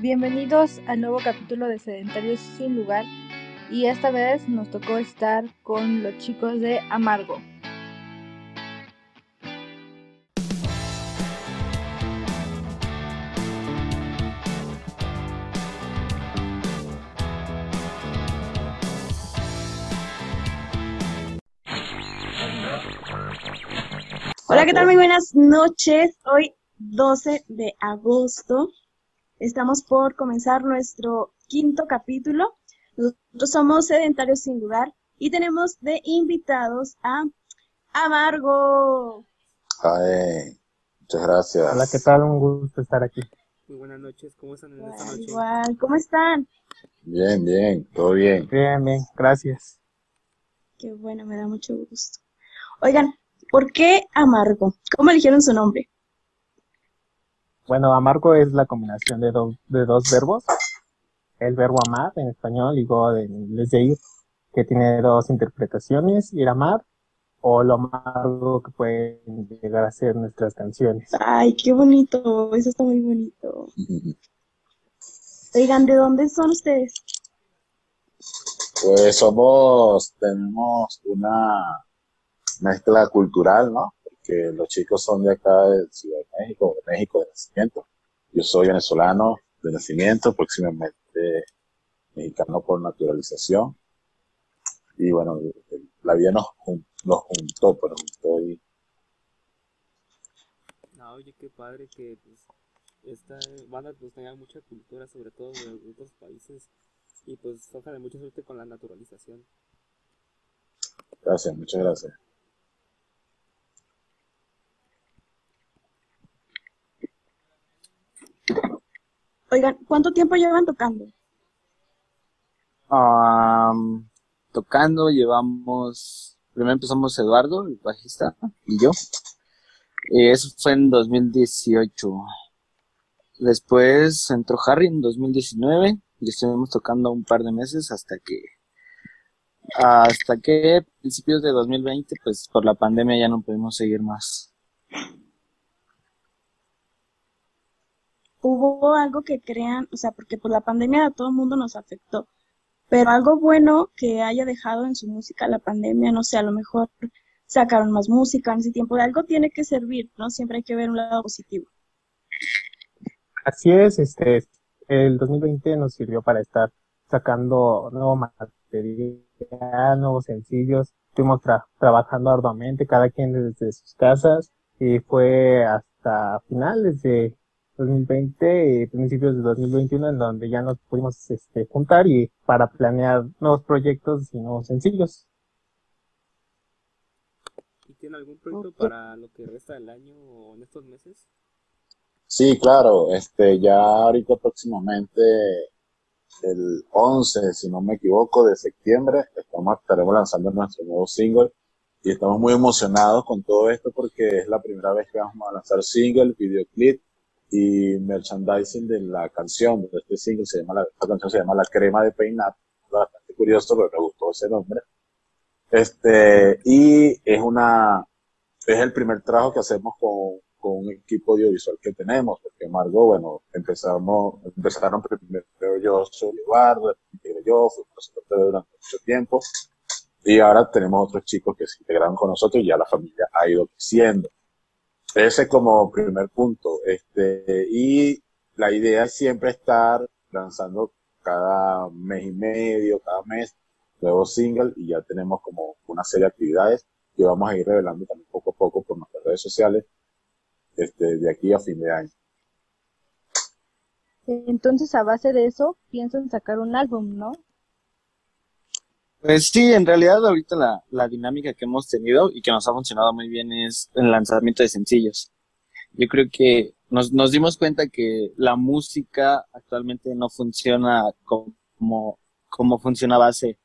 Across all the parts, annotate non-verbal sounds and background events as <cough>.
Bienvenidos al nuevo capítulo de Sedentarios sin lugar y esta vez nos tocó estar con los chicos de Amargo. Hola, ¿qué tal? Muy buenas noches. Hoy 12 de agosto. Estamos por comenzar nuestro quinto capítulo. Nosotros somos Sedentarios Sin Lugar y tenemos de invitados a Amargo. Ay, muchas gracias. Hola, ¿qué tal? Un gusto estar aquí. Muy buenas noches, ¿cómo están en esta Igual, noche? igual. ¿Cómo están? Bien, bien, todo bien. Bien, bien, gracias. Qué bueno, me da mucho gusto. Oigan, ¿por qué Amargo? ¿Cómo eligieron su nombre? Bueno, amargo es la combinación de, dos de dos verbos. El verbo amar en español y go en inglés de ir, que tiene dos interpretaciones, ir a amar o lo amargo que pueden llegar a ser nuestras canciones. Ay, qué bonito. Eso está muy bonito. Oigan, ¿de dónde son ustedes? Pues somos, tenemos una mezcla cultural, ¿no? Porque los chicos son de acá de Ciudad de México, de México de nacimiento. Yo soy venezolano de nacimiento, próximamente mexicano por naturalización. Y bueno, la vida nos, nos juntó, pero estoy Ah, oye, qué padre que pues, esta banda pues tenga mucha cultura, sobre todo de otros países, y pues ojalá mucha suerte con la naturalización. Gracias, muchas gracias. Oigan, ¿cuánto tiempo llevan tocando? Am, tocando llevamos, primero empezamos Eduardo, el bajista, y yo. Y eso fue en 2018. Después entró Harry en 2019 y estuvimos tocando un par de meses hasta que, hasta que principios de 2020, pues por la pandemia ya no pudimos seguir más. ¿Hubo algo que crean, o sea, porque pues la pandemia a todo el mundo nos afectó, pero algo bueno que haya dejado en su música la pandemia, no sé, a lo mejor sacaron más música en ese tiempo, de algo tiene que servir, ¿no? Siempre hay que ver un lado positivo. Así es, este, el 2020 nos sirvió para estar sacando nuevo material, nuevos sencillos. Estuvimos tra- trabajando arduamente, cada quien desde sus casas, y fue hasta finales de 2020 y principios de 2021 en donde ya nos pudimos este, juntar y para planear nuevos proyectos y nuevos sencillos. ¿Y tiene algún proyecto para lo que resta del año o en estos meses? Sí, claro, este, ya ahorita próximamente el 11, si no me equivoco, de septiembre, estamos, estaremos lanzando nuestro nuevo single y estamos muy emocionados con todo esto porque es la primera vez que vamos a lanzar single, videoclip y merchandising de la canción, de este single se llama, la, esta canción se llama La Crema de Peinar, bastante curioso, pero me gustó ese nombre. Este, y es una, es el primer trabajo que hacemos con, con un equipo audiovisual que tenemos, porque Margot, bueno, empezamos, empezaron primero yo, soy Eduardo, yo, fuimos nosotros durante mucho tiempo, y ahora tenemos otros chicos que se integraron con nosotros y ya la familia ha ido creciendo. Ese como primer punto, este, y la idea es siempre estar lanzando cada mes y medio, cada mes, nuevos singles, y ya tenemos como una serie de actividades que vamos a ir revelando también poco a poco por nuestras redes sociales este, de aquí a fin de año. Entonces, a base de eso, piensan sacar un álbum, ¿no? Pues sí, en realidad ahorita la, la dinámica que hemos tenido y que nos ha funcionado muy bien es el lanzamiento de sencillos. Yo creo que nos, nos dimos cuenta que la música actualmente no funciona como, como funcionaba hace,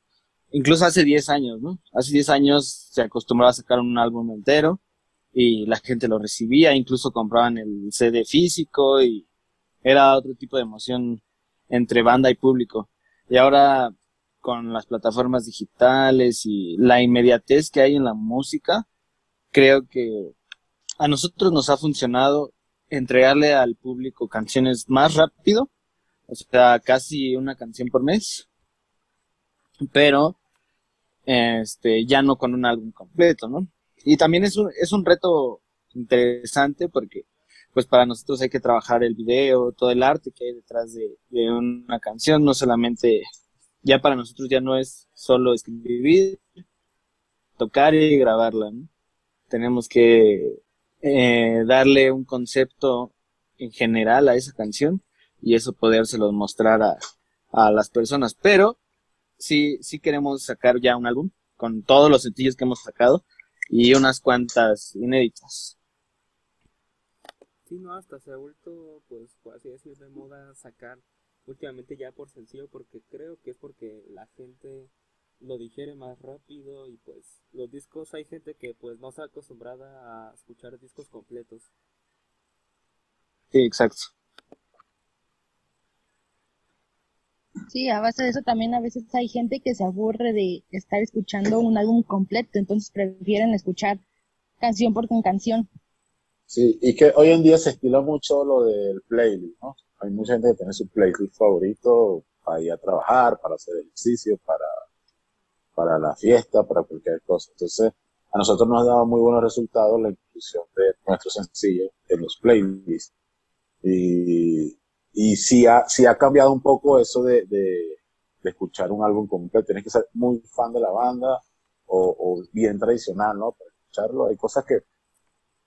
incluso hace 10 años, ¿no? Hace 10 años se acostumbraba a sacar un álbum entero y la gente lo recibía, incluso compraban el CD físico y era otro tipo de emoción entre banda y público. Y ahora con las plataformas digitales y la inmediatez que hay en la música, creo que a nosotros nos ha funcionado entregarle al público canciones más rápido o sea, casi una canción por mes, pero este, ya no con un álbum completo, ¿no? Y también es un, es un reto interesante porque pues para nosotros hay que trabajar el video, todo el arte que hay detrás de, de una canción, no solamente, ya para nosotros ya no es solo escribir, tocar y grabarla, ¿no? Tenemos que eh, darle un concepto en general a esa canción y eso podérselo mostrar a, a las personas. Pero sí, sí queremos sacar ya un álbum con todos los sencillos que hemos sacado y unas cuantas inéditas. Sí, no, hasta se ha vuelto, pues, por así decir, de moda sacar últimamente ya por sencillo, porque creo que es porque la gente lo digiere más rápido y pues los discos hay gente que pues no está acostumbrada a escuchar discos completos. Sí, exacto. Sí, a base de eso también a veces hay gente que se aburre de estar escuchando un álbum completo, entonces prefieren escuchar canción por canción. Sí, y que hoy en día se estila mucho lo del playlist, ¿no? Hay mucha gente que tiene su playlist favorito para ir a trabajar, para hacer ejercicio, para, para la fiesta, para cualquier cosa. Entonces, a nosotros nos ha dado muy buenos resultados la inclusión de nuestros sencillos en los playlists. Y, y sí ha, sí ha cambiado un poco eso de, de, escuchar un álbum completo. Tienes que ser muy fan de la banda o, o bien tradicional, ¿no? Para escucharlo. Hay cosas que,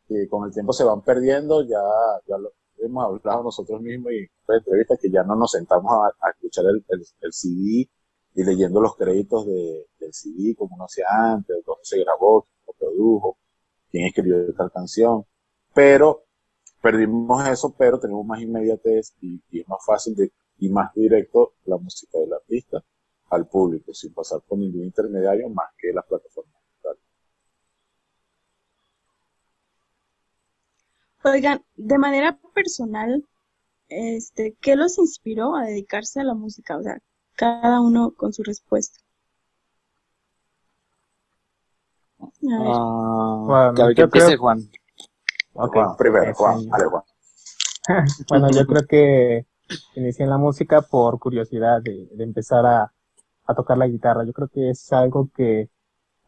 que con el tiempo se van perdiendo, ya, ya lo hemos hablado nosotros mismos y en entrevistas que ya no nos sentamos a, escuchar el, el, el, CD y leyendo los créditos de, del CD como uno hacía antes, dónde se grabó, quién produjo, quién escribió tal canción. Pero perdimos eso, pero tenemos más inmediatez y, y es más fácil de, y más directo la música del artista al público, sin pasar por ningún intermediario más que las plataformas. Oigan, de manera personal, este, ¿qué los inspiró a dedicarse a la música? O sea, cada uno con su respuesta. Ver. Ah, Bueno, que empiece creo- Juan. Primero, Juan, sí. dale, Juan. <laughs> Bueno, yo creo que inicié en la música por curiosidad de, de empezar a, a tocar la guitarra. Yo creo que es algo que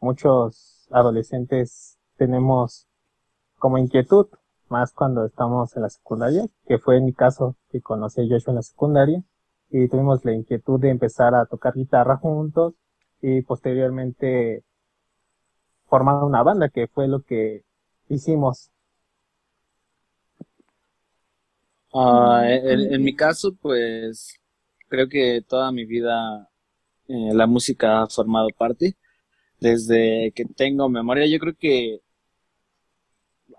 muchos adolescentes tenemos como inquietud, más cuando estamos en la secundaria, que fue en mi caso que conocí a Joshua en la secundaria y tuvimos la inquietud de empezar a tocar guitarra juntos y posteriormente formar una banda, que fue lo que hicimos. Ah, en, mi caso, pues creo que toda mi vida eh, la música ha formado parte. Desde que tengo memoria, yo creo que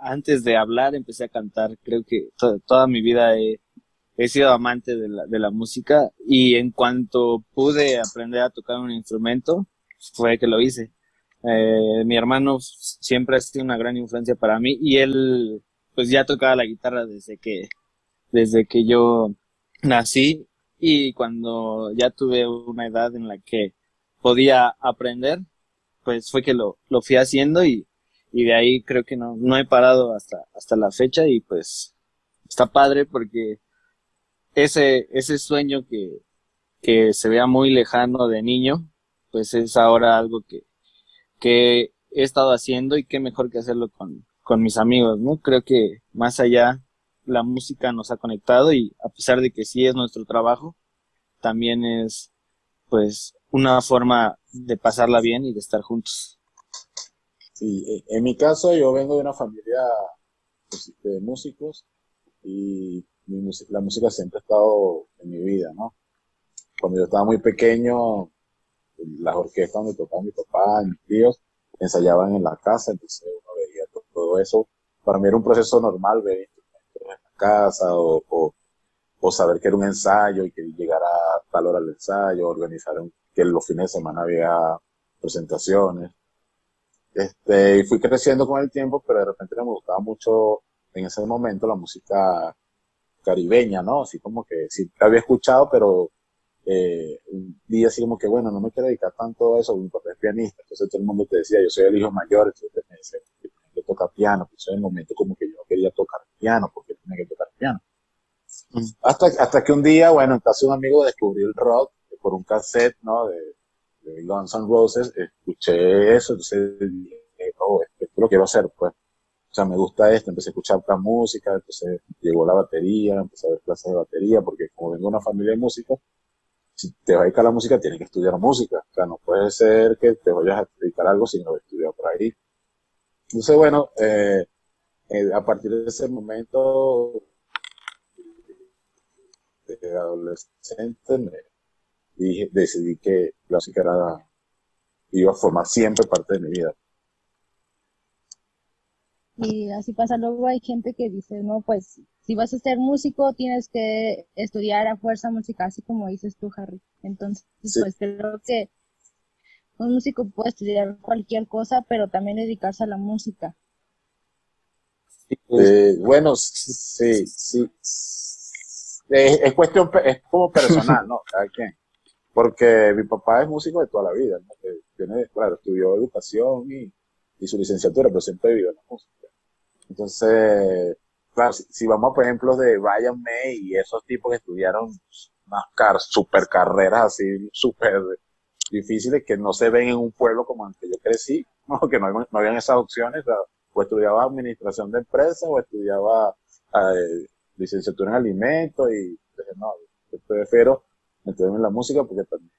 antes de hablar empecé a cantar. Creo que to- toda mi vida he, sido amante de la, de la música y en cuanto pude aprender a tocar un instrumento, fue que lo hice. Eh, mi hermano siempre ha sido una gran influencia para mí y él pues ya tocaba la guitarra desde que desde que yo nací y cuando ya tuve una edad en la que podía aprender, pues fue que lo, lo fui haciendo y, y de ahí creo que no, no he parado hasta, hasta la fecha y pues está padre porque ese, ese sueño que, que se vea muy lejano de niño, pues es ahora algo que, que he estado haciendo y qué mejor que hacerlo con, con mis amigos, ¿no? Creo que más allá la música nos ha conectado y a pesar de que sí es nuestro trabajo, también es pues una forma de pasarla bien y de estar juntos. Sí, en- en mi caso yo vengo de una familia pues, de músicos y mi música, la música siempre ha estado en mi vida, ¿no? Cuando yo estaba muy pequeño, las orquestas donde tocaban mi papá mis tíos ensayaban en la casa, entonces uno veía to- todo eso. Para mí era un proceso normal ver instrumentos en la casa o, o, o saber que era un ensayo y que llegara a tal hora el ensayo, organizar un- que los fines de semana había presentaciones. Este, y fui creciendo con el tiempo, pero de repente me gustaba mucho en ese momento la música caribeña, ¿no? Así como que sí la había escuchado, pero eh, un día así como que, bueno, no me quiero dedicar tanto a eso, mi papá es pianista, entonces todo el mundo te decía, yo soy el hijo mayor, entonces me decía que tocar piano, pues en el momento como que yo no quería tocar piano, porque tenía que tocar piano. Mm. Hasta, hasta que un día, bueno, en casa de un amigo descubrí el rock por un cassette, ¿no? De, de Guns N' Roses, escuché eso, entonces dije, oh, esto lo quiero hacer, pues. O sea, me gusta esto, empecé a escuchar otra música, entonces llegó la batería, empecé a ver clases de batería, porque como vengo de una familia de músicos, si te vas a dedicar a la música, tienes que estudiar música. O sea, no puede ser que te vayas a dedicar a algo si no estudiar por ahí. Entonces, bueno, eh, eh, a partir de ese momento de adolescente me dije, decidí que la música era, iba a formar siempre parte de mi vida. Y así pasa, luego hay gente que dice, no, pues si vas a ser músico tienes que estudiar a fuerza música, así como dices tú, Harry. Entonces, Sí. pues creo que un músico puede estudiar cualquier cosa, pero también dedicarse a la música. Eh, bueno, sí, sí. Es, es cuestión, es como personal, ¿no? Cada quien. Porque mi papá es músico de toda la vida, ¿no? Tiene, claro, estudió educación y, su licenciatura, pero siempre vivió en la música. Entonces, claro, si, si vamos a, por ejemplo, de Brian May y esos tipos que estudiaron unas car super carreras así, súper difíciles que no se ven en un pueblo como el que yo crecí, <laughs> ¿no? Que no, no habían esas opciones, o sea, o estudiaba administración de empresas o estudiaba eh, licenciatura en alimentos y dije, no, yo prefiero meterme en la música porque también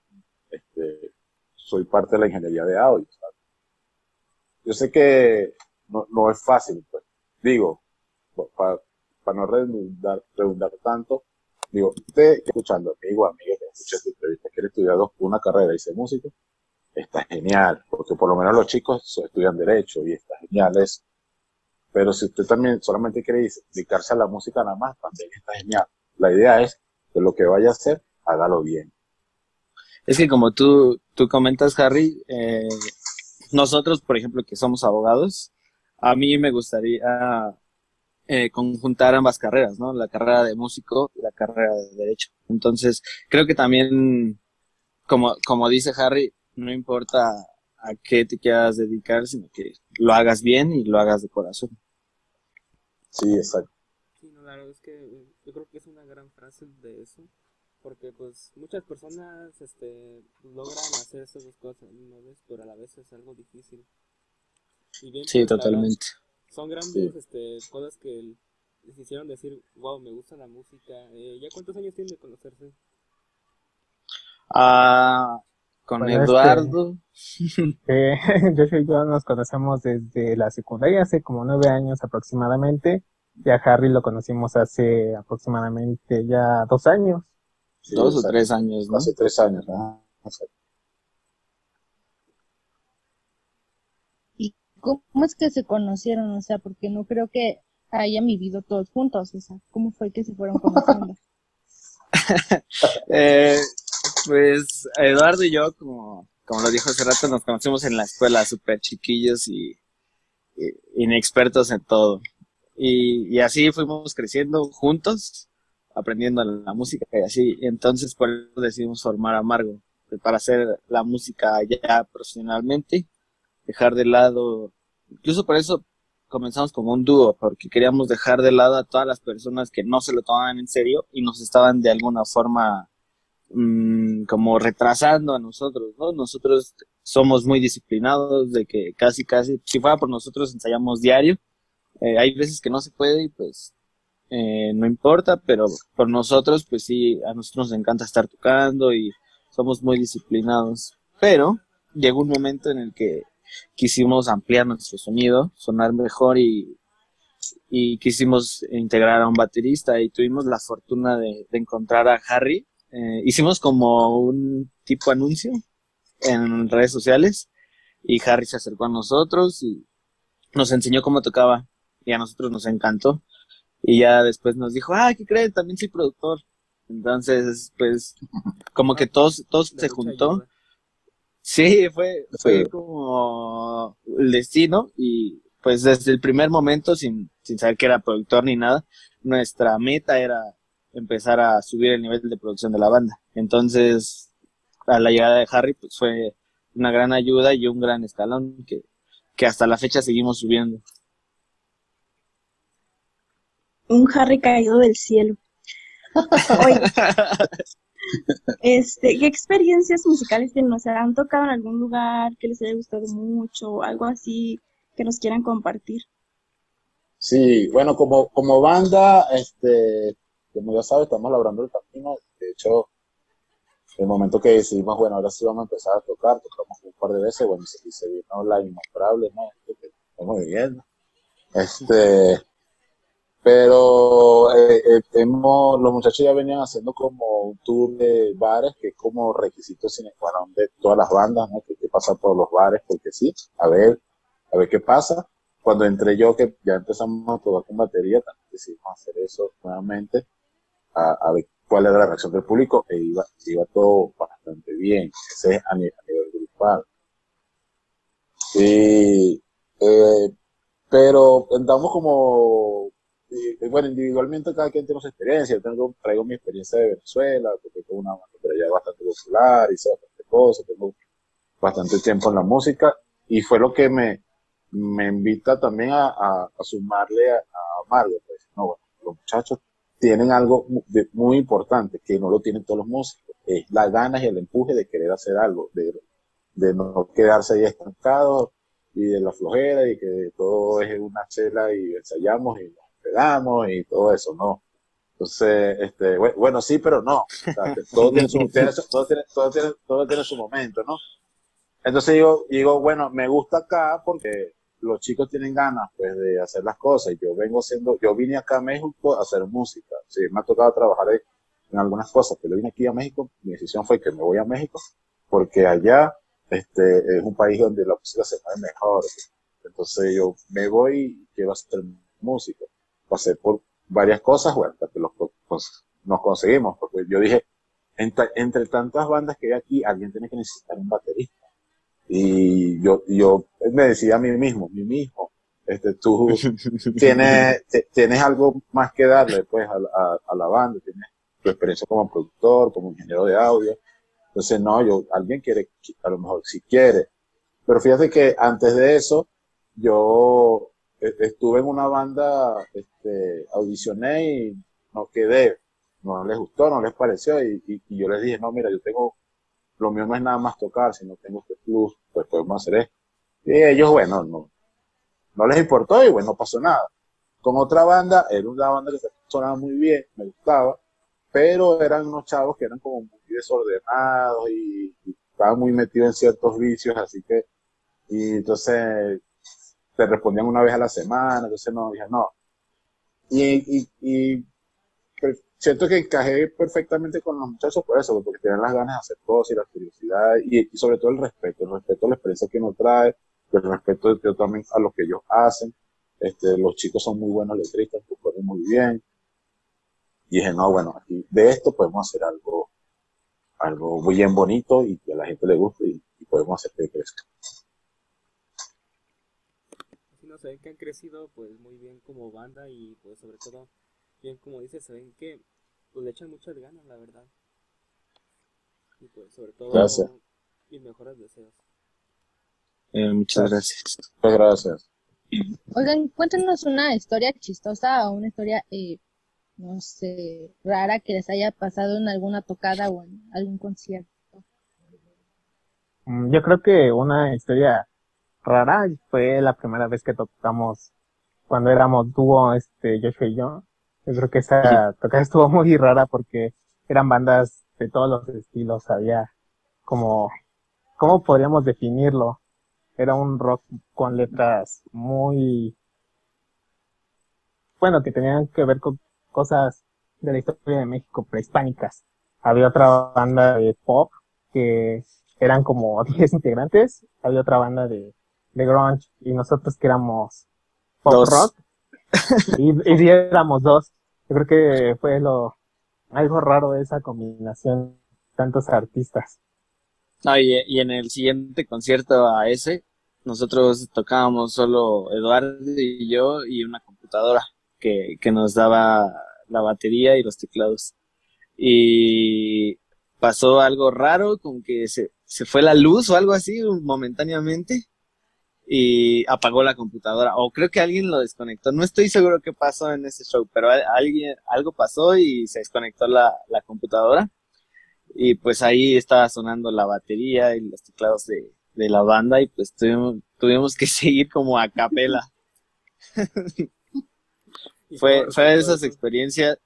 este, soy parte de la ingeniería de audio. Yo sé que no, no es fácil, pues. Digo, para no redundar, tanto, digo, usted escuchando, amigo, amiga, que escucha esta entrevista, quiere estudiar dos- una carrera y ser músico, está genial, porque por lo menos los chicos estudian derecho y está genial eso. Pero si usted también solamente quiere dedicarse a la música nada más, también está genial. La idea es que lo que vaya a hacer, hágalo bien. Es que como tú, tú comentas, Harry, eh, nosotros, por ejemplo, que somos abogados, a mí me gustaría eh, conjuntar ambas carreras, ¿no? La carrera de músico y la carrera de derecho. Entonces, creo que también, como, como dice Harry, no importa a qué te quieras dedicar, sino que lo hagas bien y lo hagas de corazón. Sí, exacto. Sí, no, la verdad es que eh, yo creo que es una gran frase de eso, porque pues muchas personas este, logran hacer esas dos cosas a la misma vez, pero a la vez es algo difícil. Y bien, Sí, pues, totalmente. son grandes este, cosas que les hicieron decir, wow, me gusta la música. Eh, ¿Ya cuántos años tienen de conocerse? Ah, con Bueno, este- Eduardo, <laughs> Eh, <laughs> Joshua y yo nos conocemos desde la secundaria, hace como nueve años aproximadamente. Y a Harry lo conocimos hace aproximadamente ya dos años. Sí, dos o tres años, ¿no? Hace tres años. ¿no? ¿Y cómo es que se conocieron? O sea, porque no creo que hayan vivido todos juntos. O sea, ¿cómo fue que se fueron conociendo? <laughs> <laughs> Eh, pues Eduardo y yo, como, como lo dijo hace rato, nos conocimos en la escuela, súper chiquillos y, y inexpertos en todo. Y, y así fuimos creciendo juntos, aprendiendo la música y así. Entonces por eso decidimos formar Amargo, para hacer la música ya profesionalmente, dejar de lado, incluso por eso comenzamos como un dúo, porque queríamos dejar de lado a todas las personas que no se lo tomaban en serio y nos estaban de alguna forma mm, como retrasando a nosotros, ¿no? Nosotros somos muy disciplinados de que casi, casi, si fuera por nosotros ensayamos diario, eh, hay veces que no se puede y pues eh, no importa, pero por nosotros pues sí, a nosotros nos encanta estar tocando y somos muy disciplinados, pero llegó un momento en el que quisimos ampliar nuestro sonido, sonar mejor y, y quisimos integrar a un baterista y tuvimos la fortuna de, de encontrar a Harry. Eh, hicimos como un tipo anuncio en redes sociales y Harry se acercó a nosotros y nos enseñó cómo tocaba y a nosotros nos encantó y ya después nos dijo, ah, ¿qué creen? También soy productor. Entonces, pues, como que todos, todos se juntó. ayuda. Sí, fue, fue Sí. como el destino y pues desde el primer momento, sin, sin saber que era productor ni nada, nuestra meta era empezar a subir el nivel de producción de la banda. Entonces, a la llegada de Harry, pues fue una gran ayuda y un gran escalón que, que hasta la fecha seguimos subiendo. Un Harry caído del cielo. Oye, <laughs> este, ¿qué experiencias musicales tienen? O sea, ¿han tocado en algún lugar que les haya gustado mucho? Algo así que nos quieran compartir. Sí, bueno, como, como banda, este, como ya sabes, estamos labrando el camino. De hecho, el momento que decidimos, bueno, ahora sí vamos a empezar a tocar, tocamos un par de veces, bueno, y se vino la innombrable, ¿no? Que estamos viviendo. Este, pero eh, eh, hemos, los muchachos ya venían haciendo como un tour de bares, que es como requisito sine qua non de todas las bandas, ¿no? Que, que pasan por los bares, porque sí, a ver, a ver qué pasa. Cuando entré yo, que ya empezamos a tocar con batería, decidimos hacer eso nuevamente, a, ver cuál era la reacción del público, e iba, iba todo bastante bien. A, nivel, a nivel grupal. Y, eh, pero andamos como y, bueno, individualmente cada quien tiene su experiencia. Yo tengo, traigo mi experiencia de Venezuela, porque tengo una por allá bastante popular, hice bastante cosas, tengo bastante tiempo en la música y fue lo que me, me invita también a, sumarle a, a Mario. Pues, no, bueno, los muchachos tienen algo de- muy importante que no lo tienen todos los músicos, es las ganas y el empuje de querer hacer algo, de, no quedarse ahí estancados y de la flojera y que todo es una chela y ensayamos y pegamos y todo eso, ¿no? Entonces, este, bue- bueno, sí, pero no. Todo, tiene su, momento, ¿no? Entonces digo, digo, bueno, me gusta acá porque los chicos tienen ganas pues de hacer las cosas. Yo vengo haciendo, yo vine acá a México a hacer música. Sí, me ha tocado trabajar en algunas cosas, pero vine aquí a México, mi decisión fue que me voy a México porque allá este, es un país donde la música se mueve mejor. Entonces yo me voy y quiero hacer música. Pasé por varias cosas, bueno, hasta que los, pues, nos conseguimos, porque yo dije, entre, entre tantas bandas que hay aquí, alguien tiene que necesitar un baterista. Y yo, yo me decía a mí mismo, mí mismo, este, tú <laughs> tienes, tienes algo más que darle, pues, a, la- a, a la banda, tienes tu experiencia como productor, como ingeniero de audio. Entonces, no, yo, alguien quiere, a lo mejor si quiere. Pero fíjate que antes de eso, yo estuve en una banda, este, audicioné y no quedé. No les gustó, no les pareció. Y yo les dije, no, mira, yo tengo, lo mío no es nada más tocar, sino tengo este plus, pues podemos hacer esto. Y ellos, bueno, no, no les importó y bueno, no pasó nada. Con otra banda, era una banda que sonaba muy bien, me gustaba, pero eran unos chavos que eran como muy desordenados y, y estaban muy metidos en ciertos vicios, así que, y entonces te respondían una vez a la semana, entonces no, dije no. Y, y, y per- siento que encajé perfectamente con los muchachos por eso, porque tienen las ganas de hacer cosas y la curiosidad y, sobre todo el respeto, el respeto a la experiencia que uno trae, el respeto yo también a lo que ellos hacen. Este, los chicos son muy buenos letristas, componen muy bien. Y dije, no, bueno, aquí de esto podemos hacer algo, algo muy bien bonito y que a la gente le guste y podemos hacer que crezca. Se ven que han crecido pues muy bien como banda y pues sobre todo, bien como dices, se ven que pues le echan muchas ganas, la verdad. Y pues sobre todo, Gracias. mis mejores deseos. Eh, muchas gracias. Muchas gracias. Oigan, cuéntenos una historia chistosa o una historia, eh, no sé, rara que les haya pasado en alguna tocada o en algún concierto. Mm, Yo creo que una historia rara fue la primera vez que tocamos cuando éramos dúo, este, Joshua y yo. Yo creo que esa tocada estuvo muy rara porque eran bandas de todos los estilos, había como, ¿cómo podríamos definirlo? Era un rock con letras muy, bueno, que tenían que ver con cosas de la historia de México prehispánicas. Había otra banda de pop que eran como <laughs> 10 integrantes, había otra banda de, de grunge y nosotros que éramos pop Dos. rock <laughs> y, y éramos dos. Yo creo que fue lo algo raro de esa combinación tantos artistas. No, y, y en el siguiente concierto a ese, nosotros tocábamos solo Eduardo y yo y una computadora que, que nos daba la batería y los teclados. Y pasó algo raro, como que se, se fue la luz o algo así momentáneamente. Y apagó la computadora. O creo que alguien lo desconectó. No estoy seguro qué pasó en ese show, pero alguien, algo pasó y se desconectó la, la computadora. Y pues ahí estaba sonando la batería y los teclados de, de la banda y pues tuvimos, tuvimos que <laughs> seguir como a capela. <laughs> fue, fue de esas experiencias.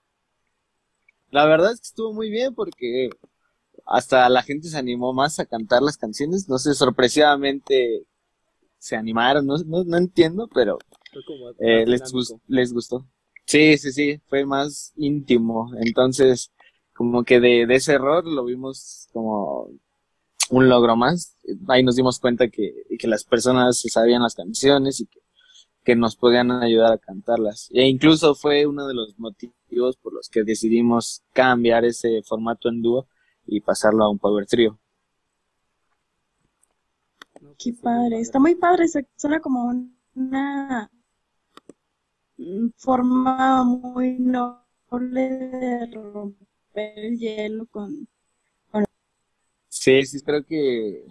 La verdad es que estuvo muy bien porque hasta la gente se animó más a cantar las canciones. No sé, sorpresivamente se animaron, no, no, entiendo, pero eh, les, les gustó. Sí, sí, sí, fue más íntimo. Entonces, como que de, de ese error lo vimos como un logro más. Ahí nos dimos cuenta que, que las personas sabían las canciones y que, que, nos podían ayudar a cantarlas. E incluso fue uno de los motivos por los que decidimos cambiar ese formato en dúo y pasarlo a un power trio. Qué padre, está muy padre, suena como una forma muy noble de romper el hielo con, Sí, sí, creo que.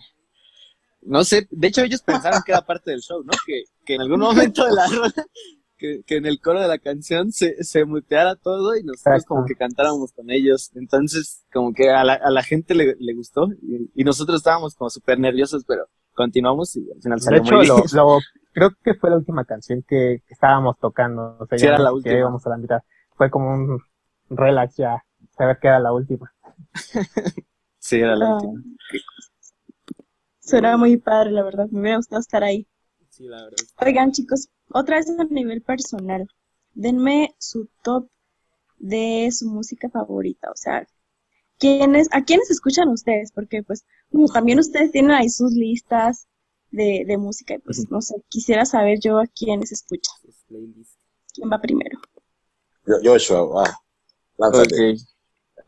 No sé, de hecho ellos pensaron que era parte del show, ¿no? Que, que en algún momento de la rola, que, que, en el coro de la canción se, se muteara todo y nosotros como que cantáramos con ellos. Entonces, como que a la, a la gente le, le gustó y, nosotros estábamos como súper nerviosos, pero continuamos y al final salió De hecho, lo, creo que fue la última canción que, estábamos tocando. O sea, sí, era la última. íbamos a la mitad. Fue como un relax ya, saber que era la última. <laughs> sí, era la ah, última. Suena muy padre, la verdad. Me hubiera gustado estar ahí. Sí, la verdad. Oigan, chicos, otra vez a nivel personal. Denme su top de su música favorita. O sea, ¿quiénes, ¿a quiénes escuchan ustedes? Porque, pues, también ustedes tienen ahí sus listas de, de música. Y, pues, no sé, quisiera saber yo a quiénes escuchan. ¿Quién va primero? Joshua, va. Okay.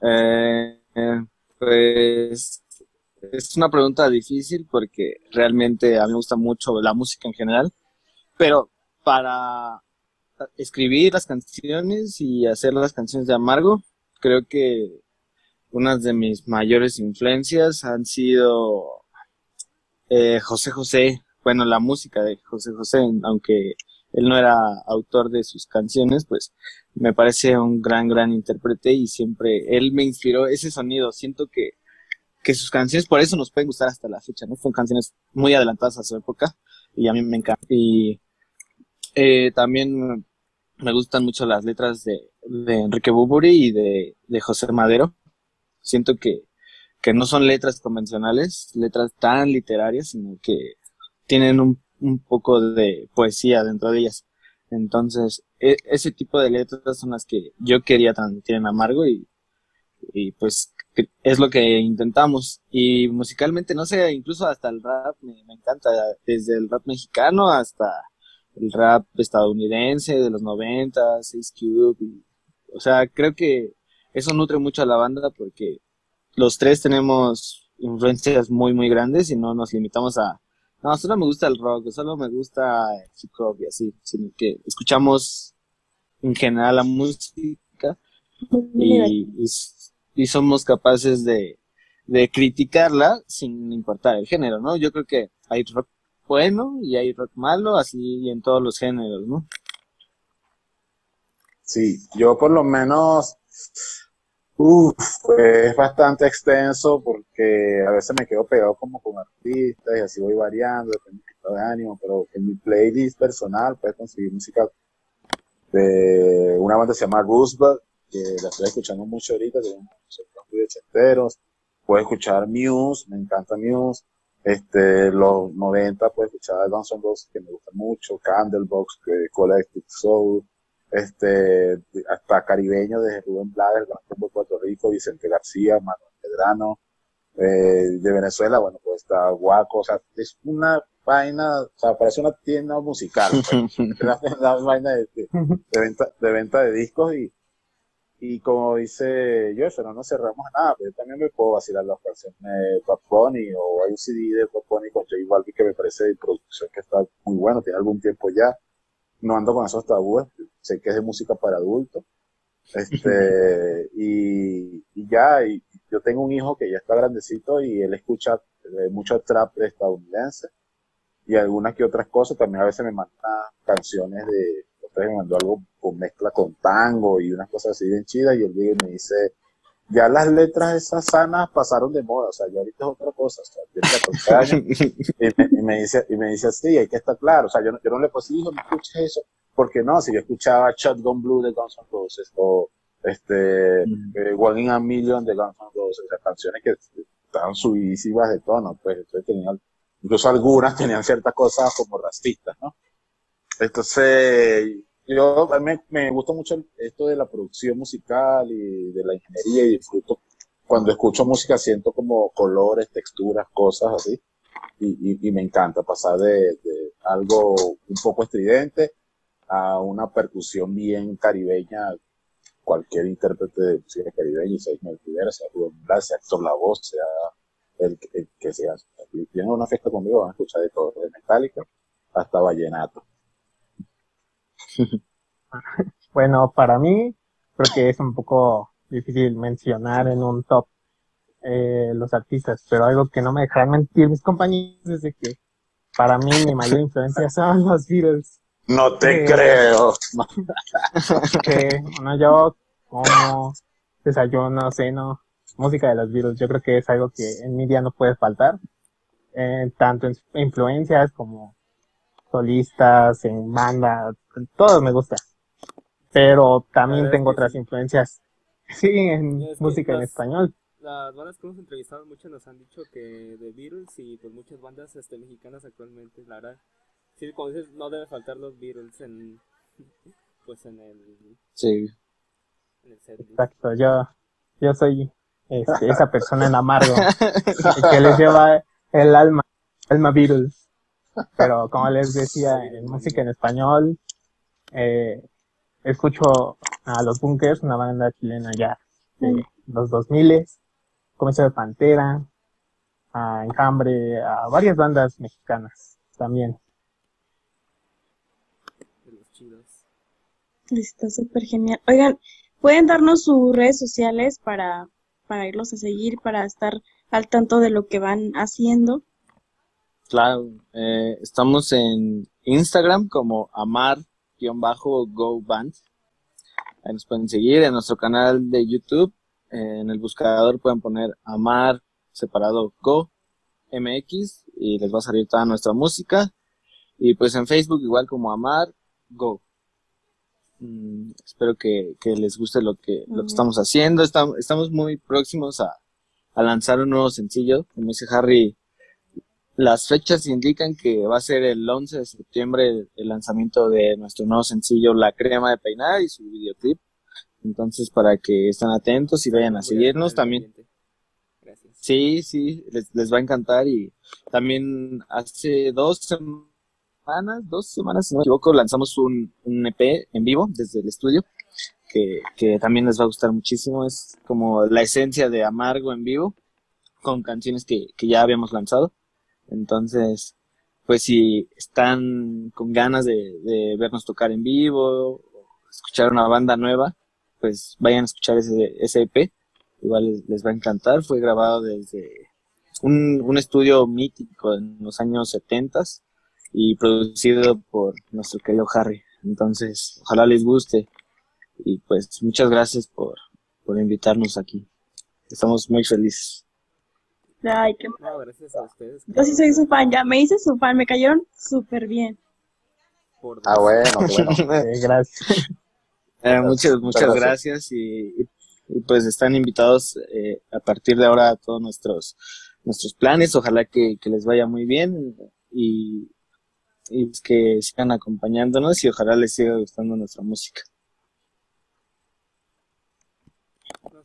Eh, pues es una pregunta difícil porque realmente a mí me gusta mucho la música en general, pero para escribir las canciones y hacer las canciones de Amargo, creo que unas de mis mayores influencias han sido eh, José José, bueno, la música de José José, aunque él no era autor de sus canciones, pues me parece un gran, gran intérprete y siempre él me inspiró ese sonido. Siento que, que sus canciones por eso nos pueden gustar hasta la fecha, ¿no? Son canciones muy adelantadas a su época y a mí me encanta. Y eh, también me gustan mucho las letras de, de Enrique Buburi y de, de José Madero. Siento que, que no son letras convencionales, letras tan literarias, sino que tienen un un poco de poesía dentro de ellas. Entonces, e, ese tipo de letras son las que yo quería transmitir Amargo y, y pues es lo que intentamos. Y musicalmente, no sé, incluso hasta el rap me, encanta, desde el rap mexicano hasta el rap estadounidense de los 90, Ace Cube. o sea, creo que eso nutre mucho a la banda porque los tres tenemos influencias muy, muy grandes y no nos limitamos a, no, solo me gusta el rock, solo me gusta el hip hop y así, sino que escuchamos en general la música y, y, somos capaces de, de criticarla sin importar el género, ¿no? Yo creo que hay rock bueno y hay rock malo, así en todos los géneros, ¿no? Sí, yo por lo menos Uf, es bastante extenso porque a veces me quedo pegado como con artistas y así voy variando, depende de ánimo, pero en mi playlist personal puedes conseguir música de una banda que se llama Roosevelt, que la estoy escuchando mucho ahorita, que son muy ochenteros. Puedes escuchar Muse, me encanta Muse. Este, los 90 puedes escuchar Guns N' Roses, que me gusta mucho, Candlebox, Collective Soul este, hasta caribeño de Rubén Blades, de Puerto Rico, Vicente García, Manuel Medrano, eh, de Venezuela, bueno, pues está Guaco, o sea, es una vaina, o sea, parece una tienda musical, pues, <laughs> una, vaina de, venta, de venta de discos y, y como dice Joshua, no nos cerramos a nada, pero yo también me puedo vacilar las canciones de Bad Bunny o hay un CD de Bad Bunny con J Balvin que me parece de producción que está muy bueno, tiene algún tiempo ya, no ando con esos tabúes, sé que es de música para adultos. Este, <laughs> y, ya, y yo tengo un hijo que ya está grandecito y él escucha eh, mucho trap estadounidense. y algunas que otras cosas. También a veces me manda canciones de, otra vez me mandó algo con mezcla con tango y unas cosas así bien chidas y él llega y me dice, ya las letras esas sanas pasaron de moda, o sea, ya ahorita es otra cosa, o sea, tiene 14 años, y me, y me dice, y me dice así, hay que estar claro, o sea, yo, no- yo no le puedo decir, hijo, no escuches eso, porque no, si yo escuchaba Shotgun Blue de Guns N' Roses, o este, eh, One in a Million de Guns N' Roses, o sea, canciones que estaban subidísimas de tono, pues, entonces tenían, incluso algunas tenían ciertas cosas como racistas, ¿no? Entonces, yo, a mí me, gusta mucho esto de la producción musical y de la ingeniería y disfruto. Cuando escucho música siento como colores, texturas, cosas así. Y, me encanta pasar de, algo un poco estridente a una percusión bien caribeña. Cualquier intérprete de música caribeña, sea Ismael Rivera, sea Rubén Blas, sea Héctor sea el, el que sea. Vienen a una fiesta conmigo van a escuchar de todo, de Metallica hasta vallenato. <laughs> Bueno, para mí, creo que es un poco difícil mencionar en un top eh, los artistas, pero algo que no me dejarán mentir mis compañeros es de que para mí mi mayor influencia son los Beatles. No te Eh, creo. que bueno, yo como desayuno, ceno, música de los Beatles, yo creo que es algo que en mi día no puede faltar, eh, tanto en influencias como solistas, en banda, todo me gusta. Pero también tengo otras sí. influencias, <laughs> sí, en Es que música en español. Las bandas que hemos entrevistado muchas nos han dicho que de Beatles y pues muchas bandas este, mexicanas actualmente, la verdad, sí, como dices, no debe faltar los Beatles en, <laughs> pues en el, Sí. en el setlist. Exacto, yo, yo soy este, esa persona en <laughs> amargo el que les lleva el alma, alma Beatles. Pero como les decía, en música en español, eh, escucho a Los Bunkers, una banda chilena ya de los 2000 comienzo de Pantera, a Enjambre, a varias bandas mexicanas también. de los chidos. Está súper genial. Oigan, ¿pueden darnos sus redes sociales para, para irlos a seguir, para estar al tanto de lo que van haciendo? Claro, eh, estamos en Instagram como amar-go-band. Ahí nos pueden seguir en nuestro canal de YouTube. eh, en el buscador pueden poner amar separado go mx y les va a salir toda nuestra música. Y pues en Facebook igual como amar go. Mm, espero que, que les guste lo que, lo que estamos haciendo. Estamos, estamos muy próximos a, a lanzar un nuevo sencillo. Como dice Harry, las fechas indican que va a ser el 11 de septiembre el lanzamiento de nuestro nuevo sencillo La Crema de Peinar y su videoclip. Entonces, para que estén atentos y vayan a seguirnos también. Gracias. Sí, sí, les, les va a encantar y también hace dos semanas, dos semanas, si no me equivoco, lanzamos un, un EP en vivo desde el estudio que, que también les va a gustar muchísimo. Es como la esencia de Amargo en vivo con canciones que, que ya habíamos lanzado. Entonces, pues si están con ganas de, de vernos tocar en vivo, escuchar una banda nueva, pues vayan a escuchar ese, ese EP. Igual les, les va a encantar. Fue grabado desde un, un estudio mítico en los años 70 y producido por nuestro querido Harry. Entonces, ojalá les guste. Y pues muchas gracias por, por invitarnos aquí. Estamos muy felices. Ay, qué... No, gracias a ustedes. Yo sí soy su fan, ya me hice su fan, me cayeron súper bien. Por Ah, bueno, bueno. <laughs> Eh, gracias. Eh, muchas, muchas gracias. gracias y, y, pues están invitados eh, a partir de ahora a todos nuestros, nuestros planes. Ojalá que, que les vaya muy bien y, y que sigan acompañándonos y ojalá les siga gustando nuestra música.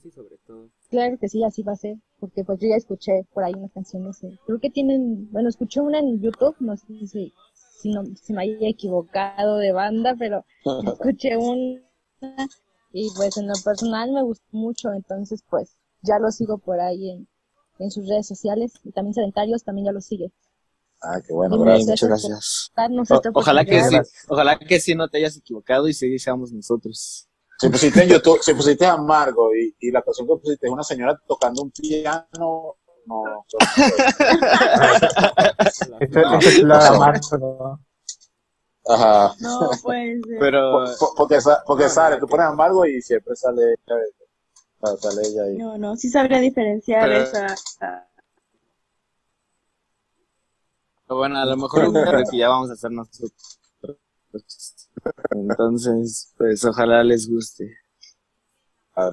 Sobre todo. Claro que sí, así va a ser, porque pues yo ya escuché por ahí unas canciones, eh, creo que tienen, bueno, escuché una en YouTube, no sé si, si, no, si me haya equivocado de banda, pero <laughs> escuché una y pues en lo personal me gustó mucho, entonces pues ya lo sigo por ahí en, en sus redes sociales y también Sedentarios también ya lo sigue. Ah, qué bueno, gracias. muchas gracias O- ojalá que sí, ojalá que sí no te hayas equivocado y sí seamos nosotros. Si pusiste en YouTube, si pusiste Amargo y, y la canción que pusiste es una señora tocando un piano no. <laughs> <laughs> Amargo. Ajá. No, pues. eh, Pero Po- po- Porque, porque sale, tú pones amargo y siempre sale Sale ella ahí. no, no, sí sabría diferenciar Pero- esa. bueno, a lo mejor <laughs> un que ya vamos a hacer nosotros. Entonces, pues ojalá les guste. Ah.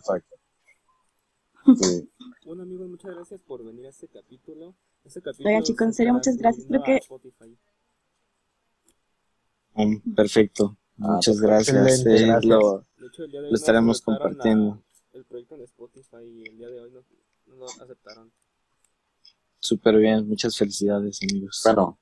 Sí. Bueno amigos, muchas gracias por venir a este capítulo. Este capítulo Oigan, chicos, en se serio, muchas gracias. Creo que-. Mm, Perfecto. Ah, Muchas gracias. Excelente, eh, gracias. lo- De hecho, el día de hoy Lo estaremos compartiendo. a- el proyecto en Spotify y el día de hoy nos, nos aceptaron. Súper bien. Muchas felicidades, amigos. Bueno,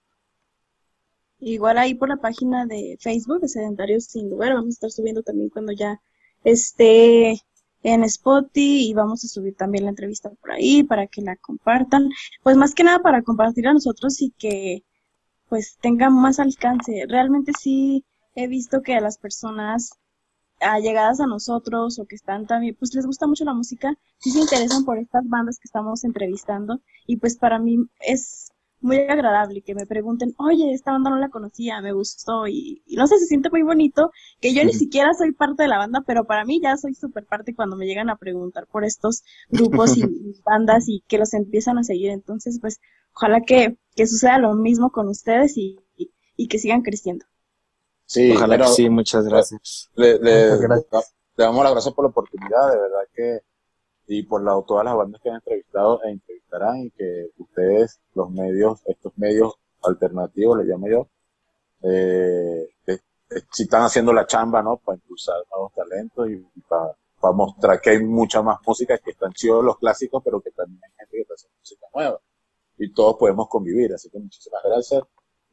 Igual ahí por la página de Facebook de Sedentarios Sin Lugar, vamos a estar subiendo también cuando ya esté en Spotify y vamos a subir también la entrevista por ahí para que la compartan. Pues más que nada para compartir a nosotros y que pues tengan más alcance. Realmente sí he visto que a las personas allegadas a nosotros o que están también, pues les gusta mucho la música, sí se interesan por estas bandas que estamos entrevistando y pues para mí es muy agradable que me pregunten, oye, esta banda no la conocía, me gustó y, y no sé, se siente muy bonito que yo ni siquiera soy parte de la banda, pero para mí ya soy súper parte cuando me llegan a preguntar por estos grupos y <laughs> bandas y que los empiezan a seguir. Entonces, pues, ojalá que, que suceda lo mismo con ustedes y, y, y que sigan creciendo. sí, Ojalá que sí. Muchas gracias. le, le- Muchas gracias. le damos las gracias por la oportunidad, de verdad que, y por la, todas las bandas que han entrevistado e entrevistarán, y que ustedes, los medios, estos medios alternativos, le llamo yo, eh, eh, eh, si están haciendo la chamba, ¿no? Para impulsar nuevos talentos y, y para, para mostrar que hay mucha más música, que están chidos los clásicos, pero que también hay gente que está haciendo música nueva. Y todos podemos convivir, así que muchísimas gracias.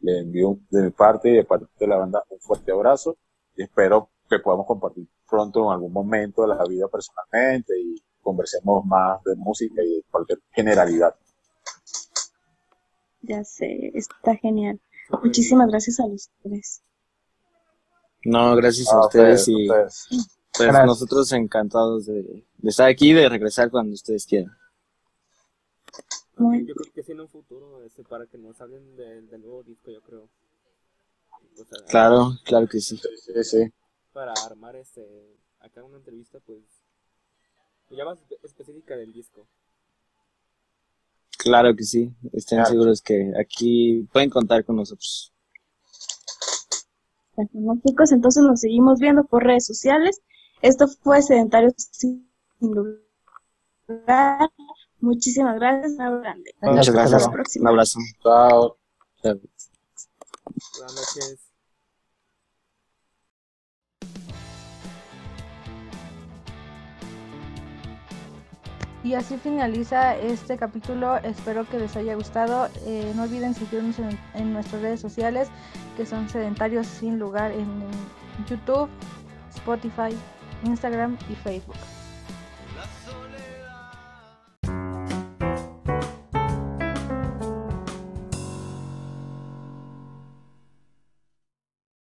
Le envío de mi parte y de parte de la banda un fuerte abrazo y espero que podamos compartir pronto en algún momento de la vida personalmente y conversemos más de música y de cualquier generalidad. Ya sé, está genial. Muchísimas gracias a los tres. No, gracias a A ustedes y ustedes. pues Gracias. nosotros encantados de, de estar aquí y de regresar cuando ustedes quieran. Muy Yo creo que sí en un futuro, este, para que nos hablen del nuevo disco, yo creo. O sea, Claro, claro que sí. Sí, sí, sí. Para armar este, acá una entrevista, pues, ya más espe- específica del disco. Claro que sí. Estén Claro. seguros que aquí pueden contar con nosotros. Bueno, chicos, entonces nos seguimos viendo por redes sociales. Esto fue Sedentarios Sin Lugar. Muchísimas gracias. Un abrazo grande. Muchas Hasta gracias. luego. la próxima. Un abrazo. Chao. Chao. Buenas noches. Y así finaliza este capítulo. Espero que les haya gustado. Eh, no olviden seguirnos en, en nuestras redes sociales, que son Sedentarios Sin Lugar en, en YouTube, Spotify, Instagram y Facebook.